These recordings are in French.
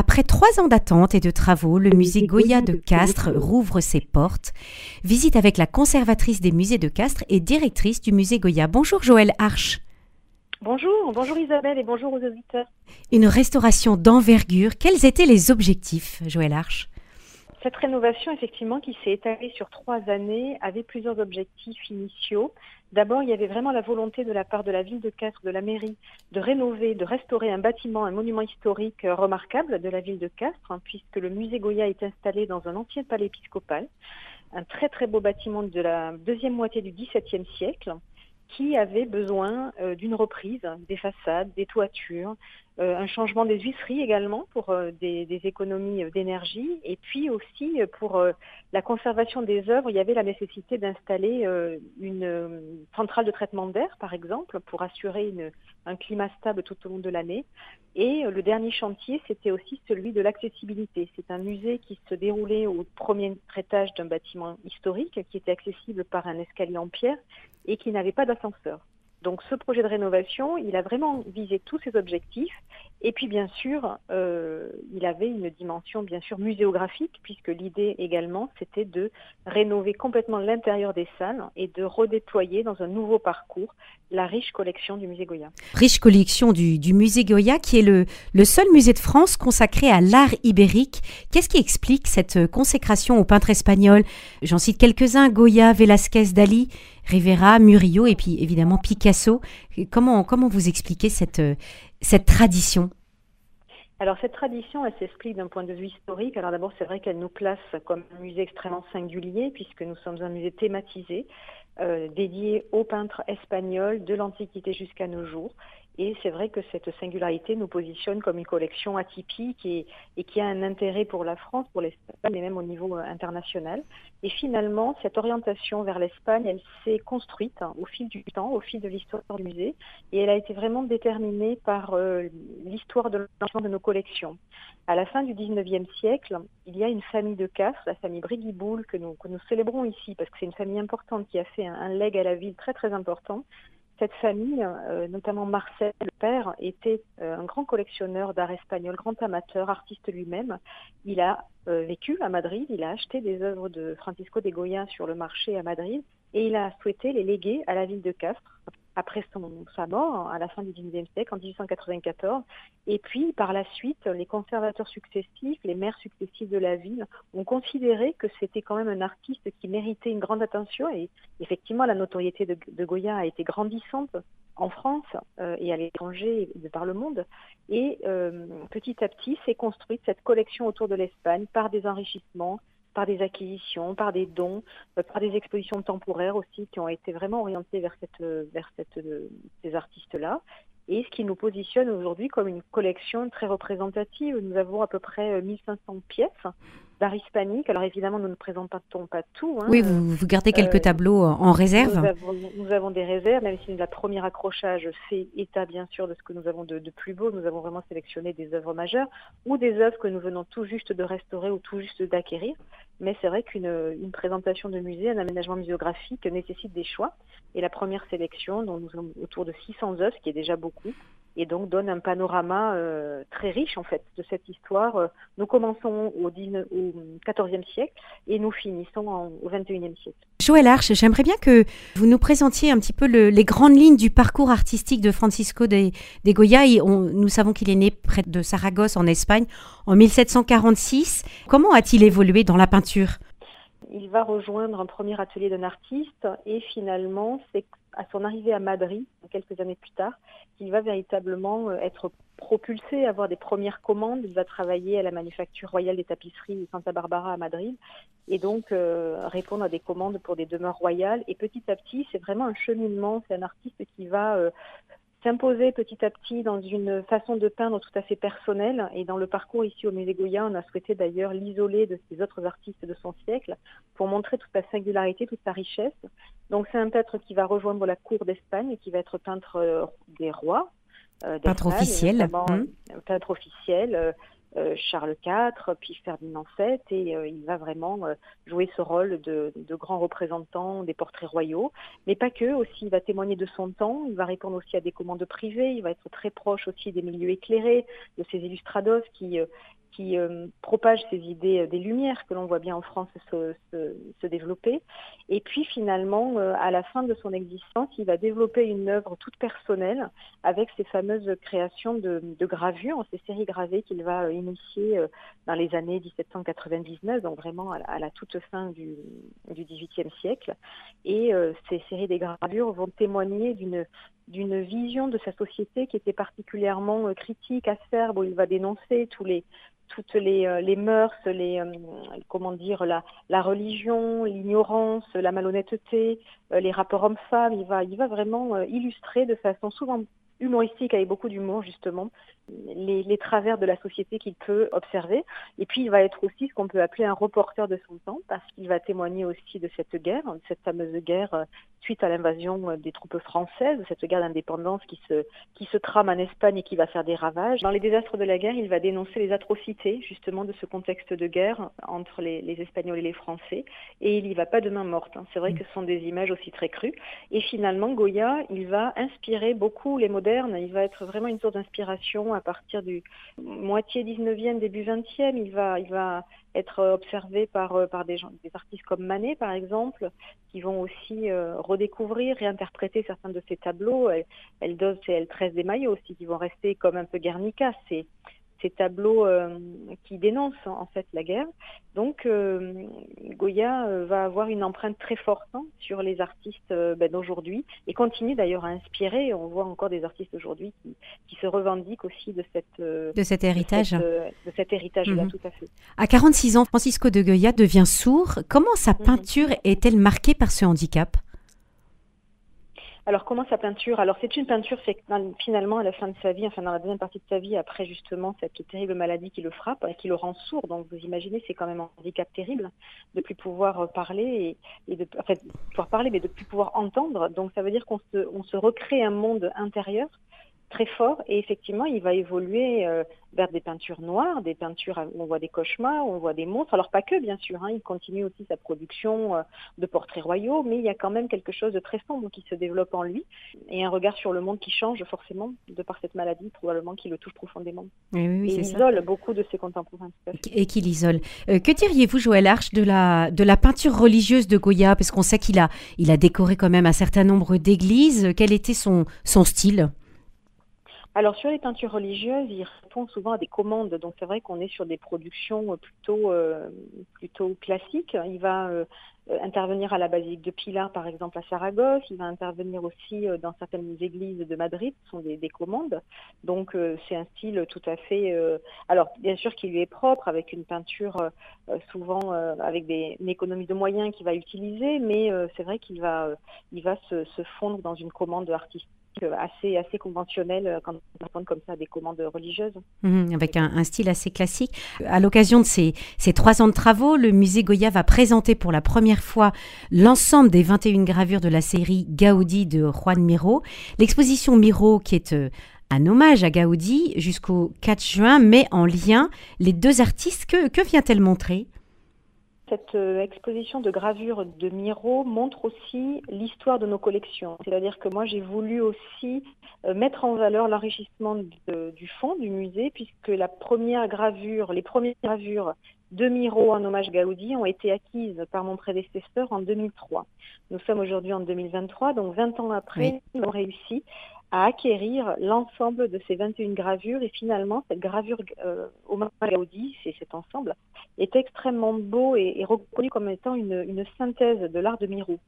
Après trois ans d'attente et de travaux, le musée Goya de Castres rouvre ses portes. Visite avec la conservatrice des musées de Castres et directrice du musée Goya. Bonjour Joël Arche. Bonjour, bonjour Isabelle et bonjour aux auditeurs. Une restauration d'envergure. Quels étaient les objectifs, Joël Arche? Cette rénovation, effectivement, qui s'est étalée sur trois années, avait plusieurs objectifs initiaux. D'abord, il y avait vraiment la volonté de la part de la ville de Castres, de la mairie, de rénover, de restaurer un bâtiment, un monument historique remarquable de la ville de Castres, hein, puisque le musée Goya est installé dans un ancien palais épiscopal, un très très beau bâtiment de la deuxième moitié du XVIIe siècle, qui avait besoin euh, d'une reprise des façades, des toitures, euh, un changement des huisseries également pour euh, des, économies d'énergie et puis aussi pour la conservation des œuvres, il y avait la nécessité d'installer une centrale de traitement d'air par exemple pour assurer un climat stable tout au long de l'année. Et le dernier chantier, c'était aussi celui de l'accessibilité. C'est un musée qui se déroulait au premier étage d'un bâtiment historique qui était accessible par un escalier en pierre et qui n'avait pas d'ascenseur. Donc ce projet de rénovation, il a vraiment visé tous ces objectifs. Et puis bien sûr, euh, il avait une dimension bien sûr muséographique, puisque l'idée également, c'était de rénover complètement l'intérieur des salles et de redéployer dans un nouveau parcours la riche collection du musée Goya. Riche collection du, musée Goya, qui est le, le, seul musée de France consacré à l'art ibérique. Qu'est-ce qui explique cette consécration aux peintres espagnols J'en cite quelques-uns, Goya, Velázquez, Dali. Rivera, Murillo et puis évidemment Picasso. Comment, comment vous expliquez cette, cette tradition? Alors cette tradition, elle s'explique d'un point de vue historique. Alors d'abord, c'est vrai qu'elle nous place comme un musée extrêmement singulier puisque nous sommes un musée thématisé euh, dédié aux peintres espagnols de l'Antiquité jusqu'à nos jours. Et c'est vrai que cette singularité nous positionne comme une collection atypique et, qui a un intérêt pour la France, pour l'Espagne et même au niveau euh, international. Et finalement, cette orientation vers l'Espagne, elle s'est construite hein, au fil du temps, au fil de l'histoire du musée, et elle a été vraiment déterminée par euh, l'histoire de l'ensemble de nos collections. À la fin du 19e siècle, il y a une famille de Castres, la famille Brigiboul, que nous, célébrons ici, parce que c'est une famille importante qui a fait un, un leg à la ville très très important cette famille, euh, notamment Marcel, le père, était euh, un grand collectionneur d'art espagnol, grand amateur, artiste lui-même. Il a euh, vécu à Madrid, il a acheté des œuvres de Francisco de Goya sur le marché à Madrid et il a souhaité les léguer à la ville de Castres après son, sa mort à la fin du XIXe siècle, en 1894. Et puis, par la suite, les conservateurs successifs, les maires successifs de la ville ont considéré que c'était quand même un artiste qui méritait une grande attention. Et effectivement, la notoriété de, Goya a été grandissante en France euh, et à l'étranger de par le monde. Et euh, petit à petit, s'est construite cette collection autour de l'Espagne par des enrichissements, par des acquisitions, par des dons, euh, par des expositions temporaires aussi qui ont été vraiment orientées vers, vers cette, ces artistes-là. Et ce qui nous positionne aujourd'hui comme une collection très représentative. Nous avons à peu près 1500 euh, pièces d'art hispanique. Alors évidemment, nous ne présentons pas tout. Hein. Oui, vous, gardez quelques euh, tableaux en réserve. Nous avons, des réserves, même si la première accrochage fait état bien sûr de ce que nous avons de, plus beau. Nous avons vraiment sélectionné des œuvres majeures ou des œuvres que nous venons tout juste de restaurer ou tout juste d'acquérir. Mais c'est vrai qu'une présentation de musée, un aménagement muséographique nécessite des choix. Et la première sélection, dont nous avons autour de 600 œuvres, ce qui est déjà beaucoup, et donc donne un panorama euh, très riche en fait de cette histoire. Euh, nous commençons au, 19, au 14e siècle et nous finissons au 21e siècle. Joël Arche, j'aimerais bien que vous nous présentiez un petit peu les grandes lignes du parcours artistique de Francisco de, de Goya. nous savons qu'il est né près de Saragosse en Espagne en 1746. Comment a-t-il évolué dans la peinture? Il va rejoindre un premier atelier d'un artiste et finalement, c'est à son arrivée à Madrid, quelques années plus tard, qu'il va véritablement euh, être propulsé, avoir des premières commandes. Il va travailler à la manufacture royale des tapisseries de Santa Barbara à Madrid et donc euh, répondre à des commandes pour des demeures royales. Et petit à petit, c'est vraiment un cheminement. C'est un artiste qui va euh, s'imposer petit à petit dans une façon de peindre tout à fait personnelle. Et dans le parcours ici au Musée Goya, on a souhaité d'ailleurs l'isoler de ces autres artistes de son siècle pour montrer toute sa singularité, toute sa richesse. Donc c'est un peintre qui va rejoindre la cour d'Espagne et qui va être peintre euh, des rois. Euh, peintre officiel. Mmh. Peintre officiel. Euh, euh, Charles IV, puis Ferdinand VII, et euh, il va vraiment euh, jouer ce rôle de, de, grand représentant des portraits royaux, mais pas que, aussi il va témoigner de son temps, il va répondre aussi à des commandes privées, il va être très proche aussi des milieux éclairés, de ces illustrados qui, qui euh, propage ces idées des Lumières que l'on voit bien en France se, se, développer. Et puis finalement, à la fin de son existence, il va développer une œuvre toute personnelle avec ses fameuses créations de, gravures, ces séries gravées qu'il va initier dans les années 1799, donc vraiment à la, toute fin du, du XVIIIe siècle. Et ces séries des gravures vont témoigner d'une d'une vision de sa société qui était particulièrement euh, critique, acerbe, où il va dénoncer tous les, toutes les, euh, les mœurs, les, euh, comment dire, la, la religion, l'ignorance, la malhonnêteté, les rapports hommes-femmes. Il va, il va vraiment illustrer de façon souvent humoristique avec beaucoup d'humour justement les, les, travers de la société qu'il peut observer. Et puis il va être aussi ce qu'on peut appeler un reporter de son temps parce qu'il va témoigner aussi de cette guerre, de cette fameuse guerre euh, suite à l'invasion euh, des troupes françaises, cette guerre d'indépendance qui se, qui se trame en Espagne et qui va faire des ravages. Dans les désastres de la guerre, il va dénoncer les atrocités justement de ce contexte de guerre entre les, les Espagnols et les Français. Et il y va pas de main morte. Hein. C'est vrai que ce sont des images aussi très crues. Et finalement, Goya, il va inspirer beaucoup les Il va être vraiment une sorte d'inspiration à partir du moitié 19e, début 20e. Il va, il va être observé par, euh, par des, artistes comme Manet, par exemple, qui vont aussi euh, redécouvrir, réinterpréter certains de ses tableaux. Eldos et El 13 des maillots aussi, qui vont rester comme un peu Guernica. Ces tableaux euh, qui dénoncent en fait la guerre. Donc euh, Goya euh, va avoir une empreinte très forte hein, sur les artistes ben, d'aujourd'hui et continue d'ailleurs à inspirer. On voit encore des artistes aujourd'hui qui, qui, se revendiquent aussi de cette de cet héritage. De, cet héritage-là, mhm. tout à fait. À 46 ans, Francisco de Goya devient sourd. Comment sa mhm. peinture est-elle marquée par ce handicap? Alors comment sa peinture? Alors c'est une peinture fait finalement à la fin de sa vie, enfin dans la deuxième partie de sa vie, après justement cette terrible maladie qui le frappe et qui le rend sourd. Donc vous imaginez, c'est quand même un handicap terrible de plus pouvoir euh, parler et, de enfin, pouvoir parler, mais de plus pouvoir entendre. Donc ça veut dire qu'on se, on se recrée un monde intérieur très fort et effectivement il va évoluer euh, vers des peintures noires, des peintures où on voit des cauchemars, où on voit des monstres. Alors pas que bien sûr, hein, il continue aussi sa production euh, de portraits royaux, mais il y a quand même quelque chose de très sombre qui se développe en lui et un regard sur le monde qui change forcément de par cette maladie probablement qui le touche profondément. et il isole beaucoup de ses contemporains. Et qu'il isole. Euh, que diriez-vous Joël Arche de la, de la peinture religieuse de Goya? Parce qu'on sait qu'il a, il a décoré quand même un certain nombre d'églises. Quel était son, son style? Alors sur les peintures religieuses, il répond souvent à des commandes, donc c'est vrai qu'on est sur des productions plutôt euh, plutôt classiques. Il va euh, intervenir à la basilique de Pilar, par exemple à Saragosse. Il va intervenir aussi euh, dans certaines églises de Madrid. Ce sont des, commandes, donc c'est un style tout à fait. alors bien sûr qu'il lui est propre, avec une peinture souvent avec des, une économie de moyens qu'il va utiliser, mais c'est vrai qu'il va il va se, se fondre dans une commande artistique assez, assez conventionnel euh, quand on répond comme ça des commandes religieuses. Mhm, avec un, style assez classique. À l'occasion de ces, ces, trois ans de travaux, le musée Goya va présenter pour la première fois l'ensemble des 21 gravures de la série Gaudi de Juan Miro. L'exposition Miro, qui est euh, un hommage à Gaudi jusqu'au 4 juin, met en lien les deux artistes. Que, que vient-elle montrer? Cette euh, exposition de gravure de Miro montre aussi l'histoire de nos collections. C'est-à-dire que moi, j'ai voulu aussi euh, mettre en valeur l'enrichissement du fond du musée, puisque la première gravure, les premières gravures de Miro en hommage Gaudi ont été acquises par mon prédécesseur en 2003. Nous sommes aujourd'hui en 2023, donc 20 ans après, nous avons réussi à acquérir l'ensemble de ces 21 gravures et finalement cette gravure euh, hommage Gaudi, c'est cet ensemble, est extrêmement beau et, reconnu comme étant une, une synthèse de l'art de Miro.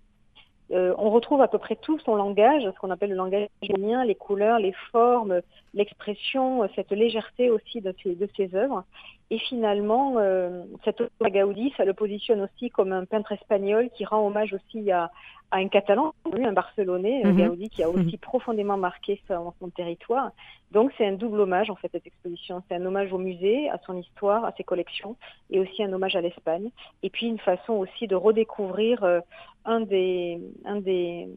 Euh, on retrouve à peu près tout son langage, ce qu'on appelle le langage génien, les couleurs, les formes, l'expression, cette légèreté aussi de ses, de ses œuvres. Et finalement, euh, cette Gaudi, ça le positionne aussi comme un peintre espagnol qui rend hommage aussi à, à un Catalan, un Barcelonais, mm Gaudi, qui a mhm. aussi profondément marqué son, son territoire. Donc c'est un double hommage en fait cette exposition. C'est un hommage au musée, à son histoire, à ses collections, et aussi un hommage à l'Espagne. Et puis une façon aussi de redécouvrir euh, un des, un des,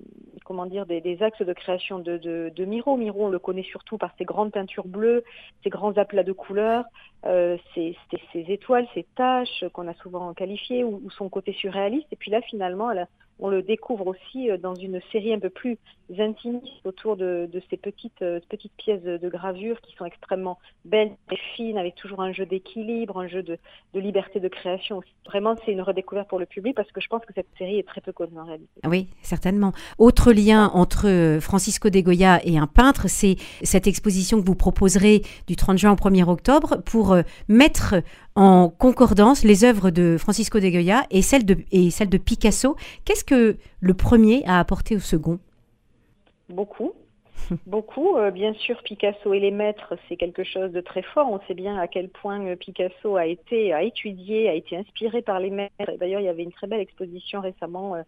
comment dire, des, des axes de création de, de, de, Miro. Miro, on le connaît surtout par ses grandes peintures bleues, ses grands aplats de couleurs, euh, ses, étoiles, ses taches qu'on a souvent qualifiées, ou, ou, son côté surréaliste. Et puis là, finalement, la, on le découvre aussi dans une série un peu plus intimiste autour de, ces petites, petites pièces de, gravure qui sont extrêmement belles, très fines, avec toujours un jeu d'équilibre, un jeu de, liberté de création. Vraiment, c'est une redécouverte pour le public parce que je pense que cette série est très peu connue en réalité. Oui, certainement. Autre lien entre Francisco de Goya et un peintre, c'est cette exposition que vous proposerez du 30 juin au 1er octobre pour mettre en concordance les œuvres de Francisco de Goya et celles de, et celles de Picasso. Qu'est-ce que le premier a apporté au second? Beaucoup. Beaucoup. Euh, bien sûr, Picasso et les maîtres, c'est quelque chose de très fort. On sait bien à quel point euh, Picasso a été a étudié, a été inspiré par les maîtres. D'ailleurs, il y avait une très belle exposition récemment, euh,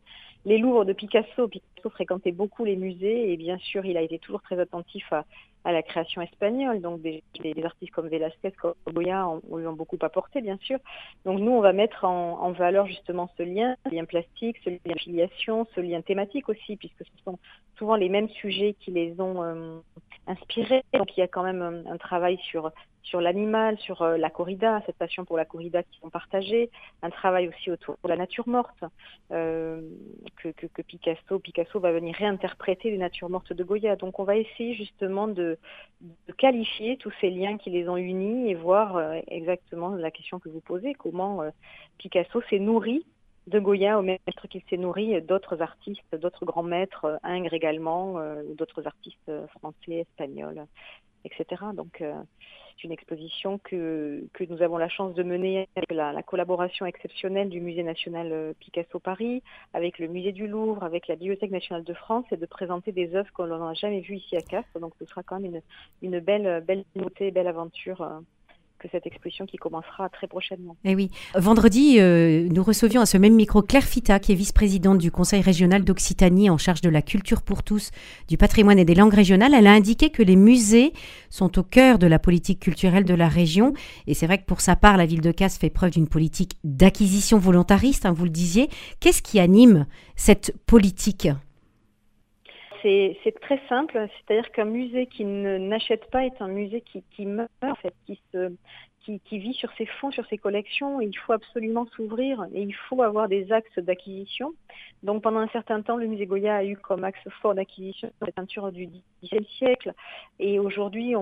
les Louvres de Picasso. Picasso fréquentait beaucoup les musées et bien sûr, il a été toujours très attentif à, la création espagnole. Donc des, artistes comme Velázquez, comme Goya on, lui ont beaucoup apporté, bien sûr. Donc nous, on va mettre en, valeur justement ce lien, ce lien plastique, ce lien filiation, ce lien thématique aussi, puisque ce sont souvent les mêmes sujets qui les ont euh, inspirés. Donc il y a quand même un travail sur sur l'animal, sur euh, la corrida, cette passion pour la corrida qui sont partagées, un travail aussi autour de la nature morte, euh, que, Picasso, Picasso va venir réinterpréter les natures mortes de Goya. Donc on va essayer justement de, qualifier tous ces liens qui les ont unis et voir euh, exactement la question que vous posez, comment Picasso s'est nourri de Goya au même titre qu'il s'est nourri d'autres artistes, d'autres grands maîtres, Ingres également, d'autres artistes français, espagnols, etc. Donc c'est une exposition que, nous avons la chance de mener avec la, collaboration exceptionnelle du Musée national euh, Picasso Paris, avec le Musée du Louvre, avec la Bibliothèque nationale de France et de présenter des œuvres qu'on n'a jamais vues ici à Castres. Donc ce sera quand même une, une belle, belle nouveauté, belle aventure euh, cette exposition qui commencera très prochainement. Eh oui, vendredi, euh, nous recevions à ce même micro Claire Fita, qui est vice-présidente du Conseil régional d'Occitanie en charge de la culture pour tous, du patrimoine et des langues régionales. Elle a indiqué que les musées sont au cœur de la politique culturelle de la région. Et c'est vrai que pour sa part, la ville de Casse fait preuve d'une politique d'acquisition volontariste, hein, vous le disiez. Qu'est-ce qui anime cette politique? C'est très simple, c'est-à-dire qu'un musée qui n'achète pas est un musée qui, qui meurt, en fait, qui se, qui, vit sur ses fonds, sur ses collections. il faut absolument s'ouvrir et il faut avoir des axes d'acquisition. Donc pendant un certain temps, le musée Goya a eu comme axe fort d'acquisition la peinture du XVIe siècle. Et aujourd'hui,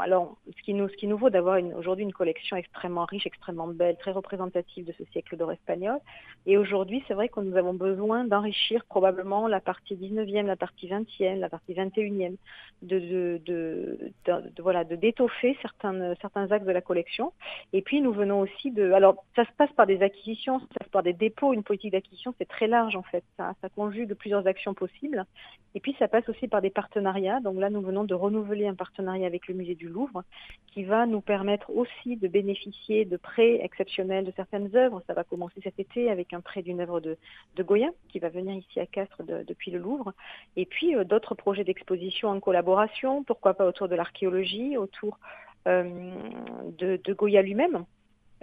alors ce qui nous, vaut d'avoir aujourd'hui une collection extrêmement riche, extrêmement belle, très représentative de ce siècle d'or espagnol. Et aujourd'hui, c'est vrai que nous avons besoin d'enrichir probablement la partie 19e, la partie 20e, la partie 21e, de, de, de, de voilà, de d'étoffer certains, certains axes de la collection et puis nous venons aussi de. Alors ça se passe par des acquisitions, ça se passe par des dépôts. Une politique d'acquisition, c'est très large en fait. Ça, conjugue plusieurs actions possibles. Et puis ça passe aussi par des partenariats. Donc là, nous venons de renouveler un partenariat avec le musée du Louvre qui va nous permettre aussi de bénéficier de prêts exceptionnels de certaines œuvres. Ça va commencer cet été avec un prêt d'une œuvre de, de Goya qui va venir ici à Castres depuis le Louvre. Et puis euh, d'autres projets d'exposition en collaboration, pourquoi pas autour de l'archéologie, autour euh, de, Goya lui-même.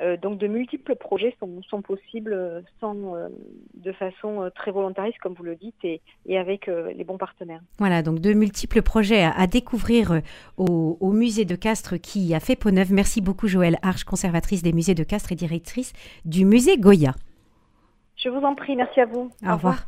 Euh, donc de multiples projets sont, possibles sans, euh, de façon très volontariste, comme vous le dites, et, avec les bons partenaires. Voilà, donc de multiples projets à, découvrir au, musée de Castres qui a fait peau neuve. Merci beaucoup Joëlle Arche, conservatrice des musées de Castres et directrice du musée Goya. Je vous en prie, merci à vous. Au, revoir.